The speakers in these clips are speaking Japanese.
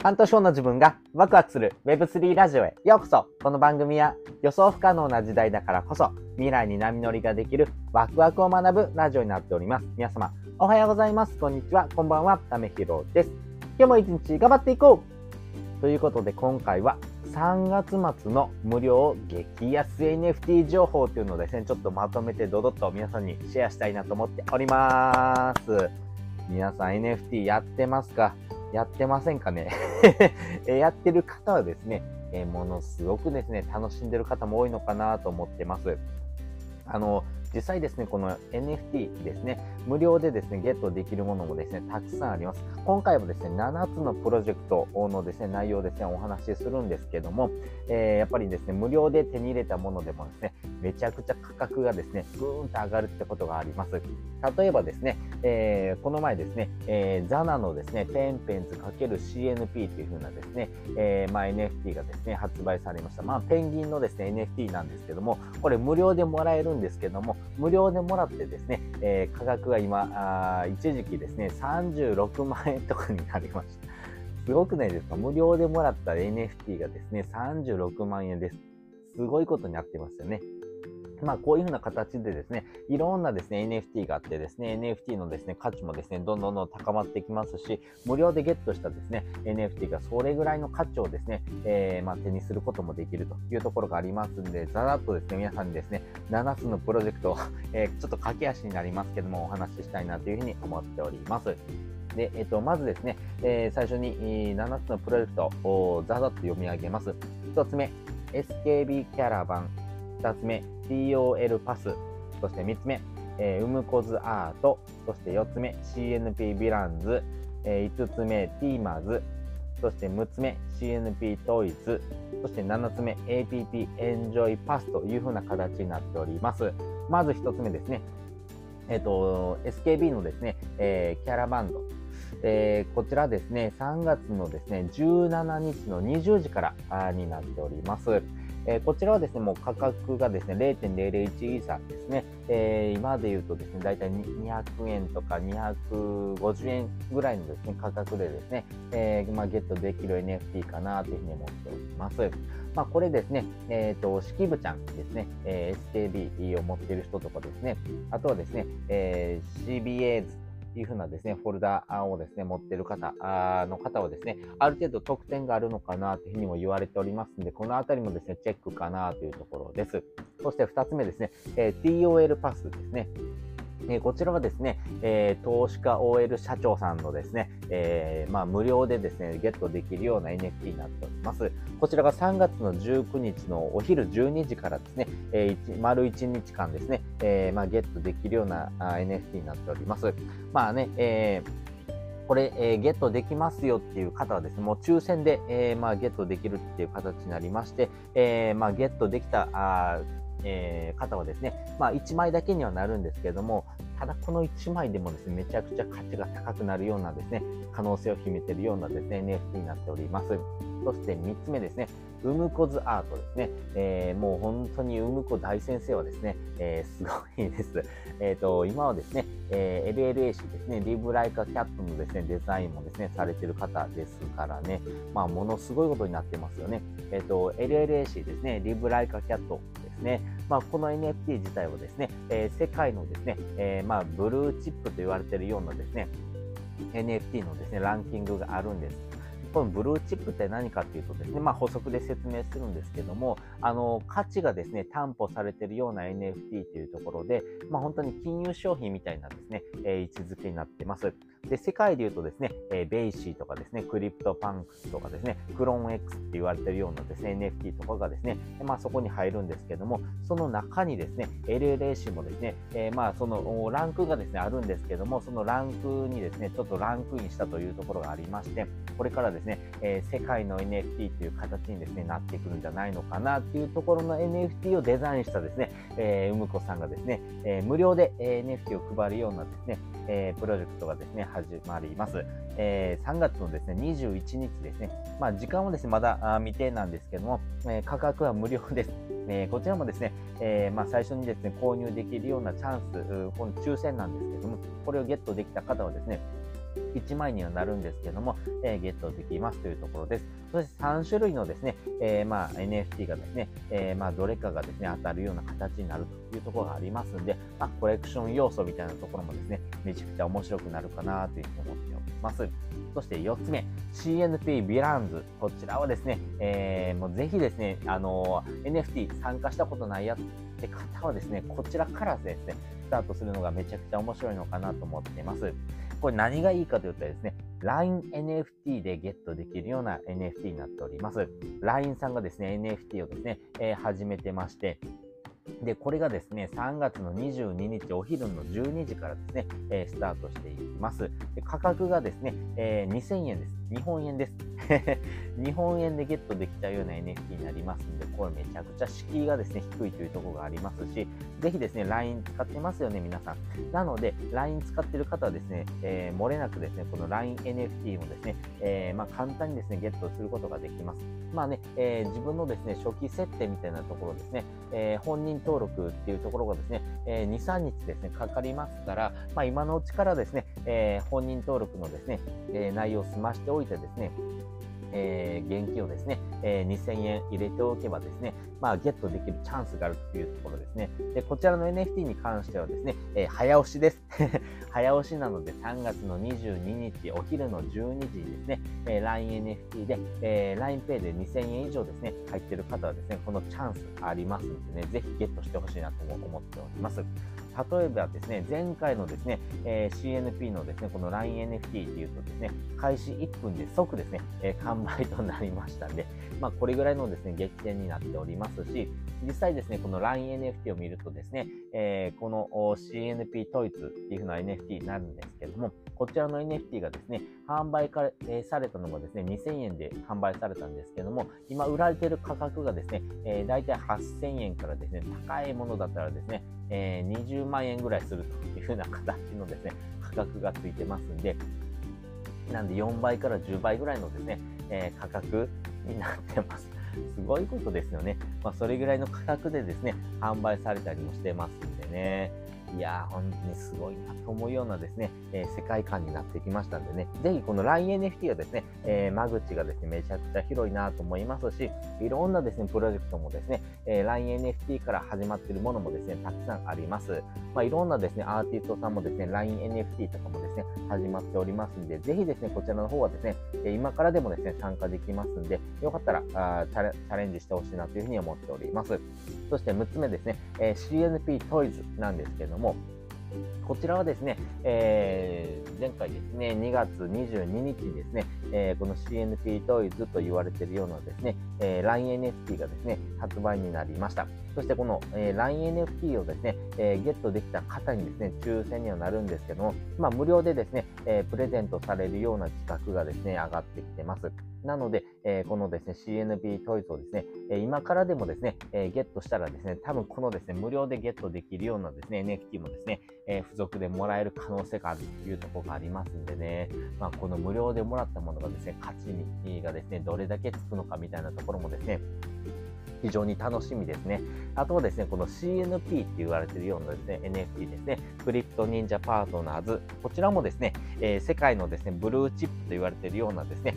半年後の自分がワクワクする Web3 ラジオへようこそこの番組は予想不可能な時代だからこそ未来に波乗りができるワクワクを学ぶラジオになっております。皆様おはようございます。こんにちは。こんばんは。ためひろです。今日も一日頑張っていこうということで今回は3月末の無料激安 NFT 情報というのをですね、ちょっとまとめてドドッと皆さんにシェアしたいなと思っております。皆さん NFT やってますか？やってませんかね？やってる方はですね、えものすごくですね、楽しんでる方も多いのかなと思ってます。あの、実際ですね、この NFT ですね、無料でですね、ゲットできるものもですね、たくさんあります。今回はですね、7つのプロジェクトのですね、内容ですね、お話しするんですけども、えー、やっぱりですね、無料で手に入れたものでもですね、めちゃくちゃ価格がですね、ぐーんと上がるってことがあります。例えばですね、えー、この前ですね、えー、ザナのですね、テンペンズ ×CNP という風なですね、えー、まあ、NFT がですね、発売されました。まあ、ペンギンのですね、NFT なんですけども、これ無料でもらえるんですけども、無料でもらってですね、え価格が今あ、一時期ですね、36万円とかになりました。すごくないですか？無料でもらった NFT がですね、36万円です。すごいことになってますよね。まあ、こういうふうな形でですね、いろんなですね、NFT があってですね、NFT のですね、価値もですね、どんどんどん高まってきますし、無料でゲットしたですね、NFT がそれぐらいの価値をですね、えー、まあ、手にすることもできるというところがありますんで、ざらっとですね、皆さんにですね、7つのプロジェクトを、え、ちょっと駆け足になりますけども、お話ししたいなというふうに思っております。で、えっ、と、まずですね、えー、最初に7つのプロジェクトをざざっと読み上げます。1つ目、SKB キャラバン。2つ目、TOL パス。そして3つ目、えー、ウムコズアート。そして4つ目、CNP ヴィランズ。えー、5つ目、ティーマーズ。そして6つ目、CNP トイズ。そして7つ目、APP エンジョイパスというふうな形になっております。まず1つ目ですね。えっ、ー、と、SKB のですね、えー、キャラバンド。えー、こちらですね、3月のですね、17日の20時からになっております。え、こちらはですね、もう価格がですね、0.001イーサですね、えー、今で言うとですね、だいたい200円とか250円ぐらいのですね、価格でですね、えー、まあ、ゲットできる NFT かなというふうに思っております。まあ、これですね、えっ、ー、と、式部ちゃんですね、え SKB を持っている人とかですね、あとはですね、え CBA いうふうなですね、フォルダをですね、持ってる方の方はですね、ある程度特典があるのかなというふうにも言われておりますので、このあたりもですね、チェックかなというところです。そして2つ目ですね、え、TOL パスですね。えこちらはですね、え、投資家 OL 社長さんのですね、え、まあ、無料でですね、ゲットできるような NFT になっております。こちらが3月の19日のお昼12時からですね、えー、丸1日間ですね、えまあ、ゲットできるような NFT になっております。まあね、えこれ、えー、ゲットできますよっていう方はですね、もう抽選で、えー、まあ、ゲットできるっていう形になりまして、えー、まあ、ゲットできたあえー、方はですね、まあ、1枚だけにはなるんですけれども、ただこの1枚でもですね、めちゃくちゃ価値が高くなるようなですね、可能性を秘めているようなですね、NFT になっております。そして3つ目ですね、ウムコズアートですね。えー、もう本当にウムコ大先生はですね、えー、すごいです。えっ、ー、と、今はですね、え LLAC ですね、リブライカキャットのですね、デザインもですね、されてる方ですからね、まあ、ものすごいことになってますよね。えっ、と、LLAC ですね、リブライカキャットですね、まあ、この NFT 自体はですね、え世界のですね、えまあ、ブルーチップと言われているようなですね、NFT のですね、ランキングがあるんです。このブルーチップって何かっていうとですね、まあ、補足で説明するんですけども、あの、価値がですね、担保されているような NFT というところで、まあ、本当に金融商品みたいなですね、えー、位置づけになってます。で、世界で言うとですね、えー、 BAYC とかですね、 CryptoPunks とかですね、 CloneX って言われてるようなですね、NFT とかがですね、まあそこに入るんですけども、その中にですね、LLAC もですね、えー、まあそのランクがですね、あるんですけども、そのランクにですね、ちょっとランクインしたというところがありまして、これからですね、えー、世界の NFT という形にですね、なってくるんじゃないのかなっていうところの NFT をデザインしたですね、えー、うむこさんがですね、えー、無料で NFT を配るようなですね、えー、プロジェクトがですね、始まります。えー、3月のですね、21日ですね。まあ、時間はですね、まだ未定なんですけども、えー、価格は無料です。えー、こちらもですね、えー、まあ、最初にですね、購入できるようなチャンス、この抽選なんですけども、これをゲットできた方はですね、1枚にはなるんですけども、えー、ゲットできますというところです。そして3種類のですね、えー、まあ NFT がですね、えー、まあどれかがですね、当たるような形になるというところがありますんで、まあ、コレクション要素みたいなところもですね、めちゃくちゃ面白くなるかなというふうに思っております。そして4つ目、CNP ヴィランズ。こちらはですね、えー、もうぜひですね、あの NFT 参加したことないやつって方はですね、こちらからですね、スタートするのがめちゃくちゃ面白いのかなと思っています。これ何がいいかというとですね、LINE NFT でゲットできるような NFT になっております。LINE さんがですね、NFT をですね、えー、始めてまして、で、これがですね、3月の22日お昼の12時からですね、えー、スタートしていきます。で価格がですね、えー、2000円です。日本円です。日本円でゲットできたような NFT になりますので、これめちゃくちゃ敷居がですね、低いというところがありますし、ぜひですね、LINE 使ってますよね、皆さん。なので、LINE 使ってる方はですね、えー、漏れなくですね、この LINENFT もですね、えー、まあ、簡単にですね、ゲットすることができます。まあね、えー、自分のですね、初期設定みたいなところですね、え本人登録っていうところがですね、え2、3日ですね、かかりますから、まあ、今のうちからですね、え本人登録のですね、え内容を済ましておいてですね、えー、現金をですね、えー、2000円入れておけばですね、まあ、ゲットできるチャンスがあるというところですね。で、こちらの NFT に関してはですね、えー、早押しです。早押しなので3月の22日お昼の12時にですね、え、LINENFT で、え、LINEPay で2000円以上ですね、入ってる方はですね、このチャンスありますのでね、ぜひゲットしてほしいなと思っております。例えばですね、前回のですね、えー、CNP のですね、この LINENFT っていうとですね、開始1分で即ですね、えー、完売となりましたんで、まあ、これぐらいのですね、激戦になっておりますし、実際ですね、この LINENFT を見るとですね、えー、この CNP トイツっていう風な NFT になるんですけども、こちらの NFT がですね、販売か、え、されたのがですね、2000円で販売されたんですけども、今売られてる価格がですね、えー、大体8000円からですね、高いものだったらですね、えー、20万円ぐらいするという風な形のですね、価格がついてますんで、なんで4倍から10倍ぐらいのですね、えー、価格になってます。すごいことですよね。まあ、それぐらいの価格でですね、販売されたりもしてますんでね。いやー、本当にすごいなと思うようなですね、えー、世界観になってきましたんでね、ぜひこの LINENFT はですね、えー、間口がですね、めちゃくちゃ広いなと思いますし、いろんなですね、プロジェクトもですね、え、LINENFT から始まっているものもですね、たくさんあります。まあ、いろんなですね、アーティストさんもですね、LINENFT とかもですね、始まっておりますんで、ぜひですね、こちらの方はですね、今からでもですね、参加できますんで、よかったらあチャレンジしてほしいなというふうに思っております。そして6つ目ですね、え CNP トイズなんですけども、もこちらはですね、えー、前回ですね、2月22日にですね、えー、この CNP トイズと言われているようなですね、えー、LINENFT がですね、発売になりました。そしてこの、えー、LINENFT をですね、えー、ゲットできた方にですね、抽選にはなるんですけども、まあ、無料でですね、えー、プレゼントされるような企画がですね、上がってきてます。なので、えー、このですね、CNP トイズをですね、え今からでもですね、えゲットしたらですね、多分このですね、無料でゲットできるようなですね、NFT もですね、え付属でもらえる可能性があるというところがありますんでね、まあ、この無料でもらったものがですね、価値にがですね、どれだけつくのかみたいなところもですね、非常に楽しみですね。あとはですね、この CNP って言われているようなですね、NFT ですね、クリプト忍者パートナーズ、こちらもですね、えー、世界のですね、ブルーチップと言われているようなですね、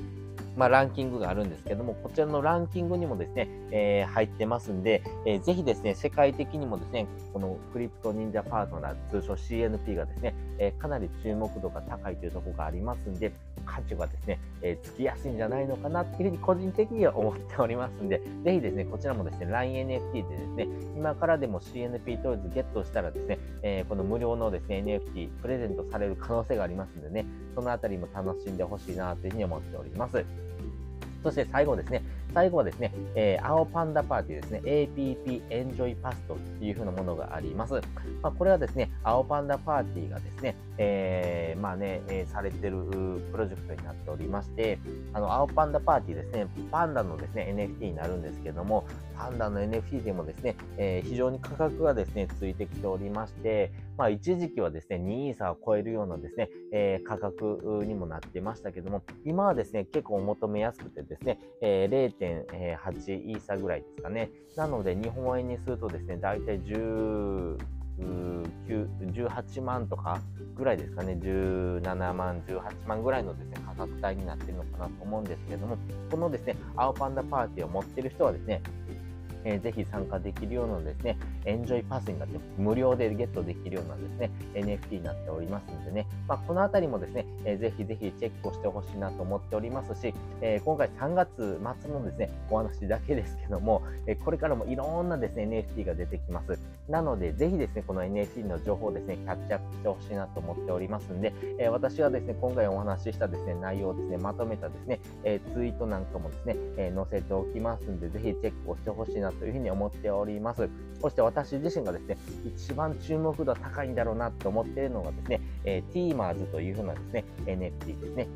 まあ、ランキングがあるんですけども、こちらのランキングにもですね、えー、入ってますんで、えー、ぜひですね、世界的にもですね、このクリプト忍者パートナー、通称 CNP がですね、えー、かなり注目度が高いというところがありますんで、価値がですね、えー、つきやすいんじゃないのかなっていうふうに個人的には思っておりますんで、ぜひですね、こちらもですね、LINENFT でですね、今からでも CNP トイズゲットしたらですね、えー、この無料のですね、NFT プレゼントされる可能性がありますんでね、そのあたりも楽しんでほしいなというふうに思っております。そして最後ですね、最後はですね、えー、青パンダパーティーですね、APP エンジョイパストっていう風なものがあります。まあ、これはですね、青パンダパーティーがですね、えー、まあね、えー、されてるプロジェクトになっておりまして、あの、青パンダパーティーですね、パンダのですね、NFT になるんですけども、パンダの NFT でもですね、えー、非常に価格がですね、ついてきておりまして、まあ、一時期はですね、2イーサを超えるようなですね、えー、価格にもなってましたけども、今はですね、結構お求めやすくてですね、えー、0.8イーサーぐらいですかね。なので、日本円にするとですね、だいたい10、18万とかぐらいですかね、17万、18万ぐらいのですね、価格帯になっているのかなと思うんですけれども、このですね、青パンダパーティーを持ってる人はですね、えー、ぜひ参加できるようなですね、エンジョイパスになって無料でゲットできるようなですね、NFT になっておりますのでね、まあ、このあたりもですね、えー、ぜひぜひチェックをしてほしいなと思っておりますし、えー、今回3月末のですね、お話だけですけども、え、これからもいろんなですね、NFT が出てきます。なので、ぜひですね、この NFT の情報をですね、キャッチアップしてほしいなと思っておりますんで、え私はですね、今回お話ししたですね、内容をですね、まとめたですね、えツイートなんかもですね、え載せておきますんで、ぜひチェックをしてほしいなとというふうに思っております。そして私自身がですね、一番注目度高いんだろうなと思っているのがですね、えー、ティーマーズというふうなですね、NFT ですね。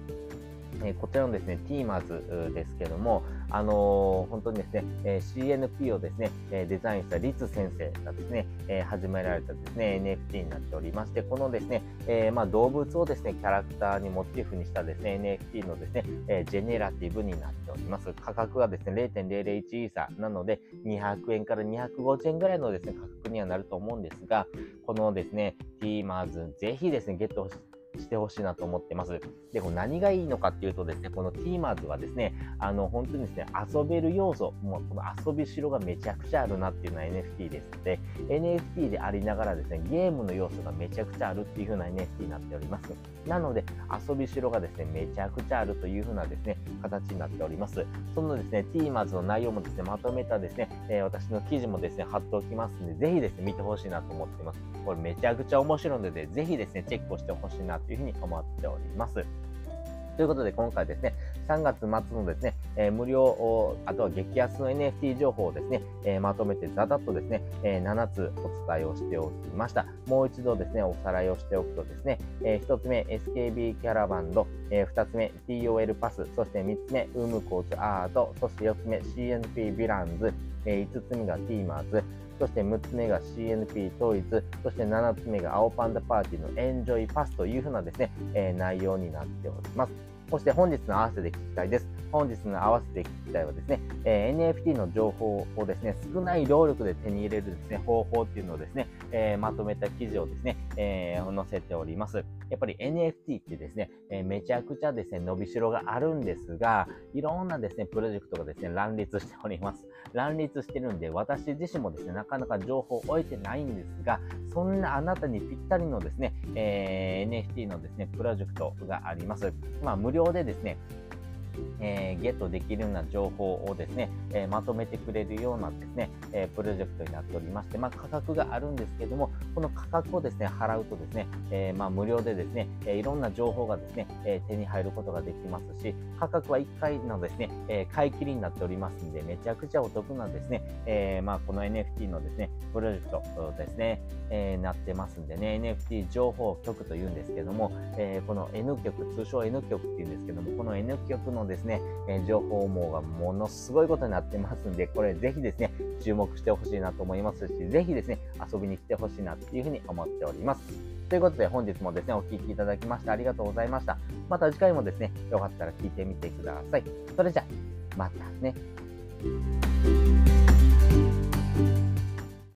えこちらのですね、ティーマーズですけども、あのー、本当にですね、え CNP をですね、えデザインしたリツ先生がですね、え始められたですね、NFT になっておりまして、このですね、えまあ、動物をですね、キャラクターにモチーフにしたですね、NFT のですね、えジェネラティブになっております。価格がですね、0.001イーサなので、200円から250円ぐらいのですね、価格にはなると思うんですが、このですね、ティーマーズ、ぜひですね、ゲットしてほしいなと思ってます。で、これ何がいいのかっていうとですね、このティーマーズはですね、あの、本当にですね、遊べる要素、もうこの遊びしろがめちゃくちゃあるなっていうのは NFT ですので、NFT でありながらですね、ゲームの要素がめちゃくちゃあるっていう風な NFT になっております。なので、遊びしろがですね、めちゃくちゃあるという風なですね、形になっております。そのですね、ティーマーズの内容もですね、まとめたですね、えー、私の記事もですね、貼っておきますんで、ぜひですね、見てほしいなと思ってます。これめちゃくちゃ面白いので、ぜひですね、チェックをしてほしいなというふうに思っております。ということで、今回ですね、3月末のですね、えー、無料、あとは激安の NFT 情報をですね、えー、まとめてざざっとですね、えー、7つお伝えをしておきました。もう一度ですね、おさらいをしておくとですね、え1つ目、SKB キャラバンド、え2つ目、TOL パス、そして3つ目、ウームコーツアート、そして4つ目、CNP ヴィランズ、え5つ目がティーマーズ、そして6つ目が CNP 統一、そして7つ目が青パンダパーティーのエンジョイパスというふうなですね、えー、内容になっております。そして本日の合わせで聞きたいです。本日の合わせて聞きたいはですね、えー、NFT の情報をですね、少ない労力で手に入れるですね、方法っていうのをですね、えー、まとめた記事をですね、えー、載せております。やっぱり NFT ってですね、えめちゃくちゃですね、伸びしろがあるんですが、いろんなですね、プロジェクトがですね、乱立しております。乱立してるんで、私自身もですね、なかなか情報を終えてないんですが、そんなあなたにぴったりのですね、え NFT のですね、プロジェクトがあります。まあ、無料でですね、えー、ゲットできるような情報をですね、えー、まとめてくれるようなですね、えー、プロジェクトになっておりまして、まあ、価格があるんですけども、この価格をですね、払うとですね、えまあ、無料でですね、えいろんな情報がですね、え手に入ることができますし、価格は1回のですね、え買い切りになっておりますんで、めちゃくちゃお得なですね、えまあ、この NFT のですね、プロジェクトですね、えなってますんでね、NFT 情報局というんですけども、えこの N 局、通称 N 局っていうんですけども、この N 局のですね、え情報網がものすごいことになってますんで、これぜひですね、注目してほしいなと思いますし、ぜひですね、遊びに来てほしいなっていうふうに思っております。ということで本日もですね、お聴きいただきましてありがとうございました。また次回もですね、よかったら聞いてみてください。それじゃ、またね。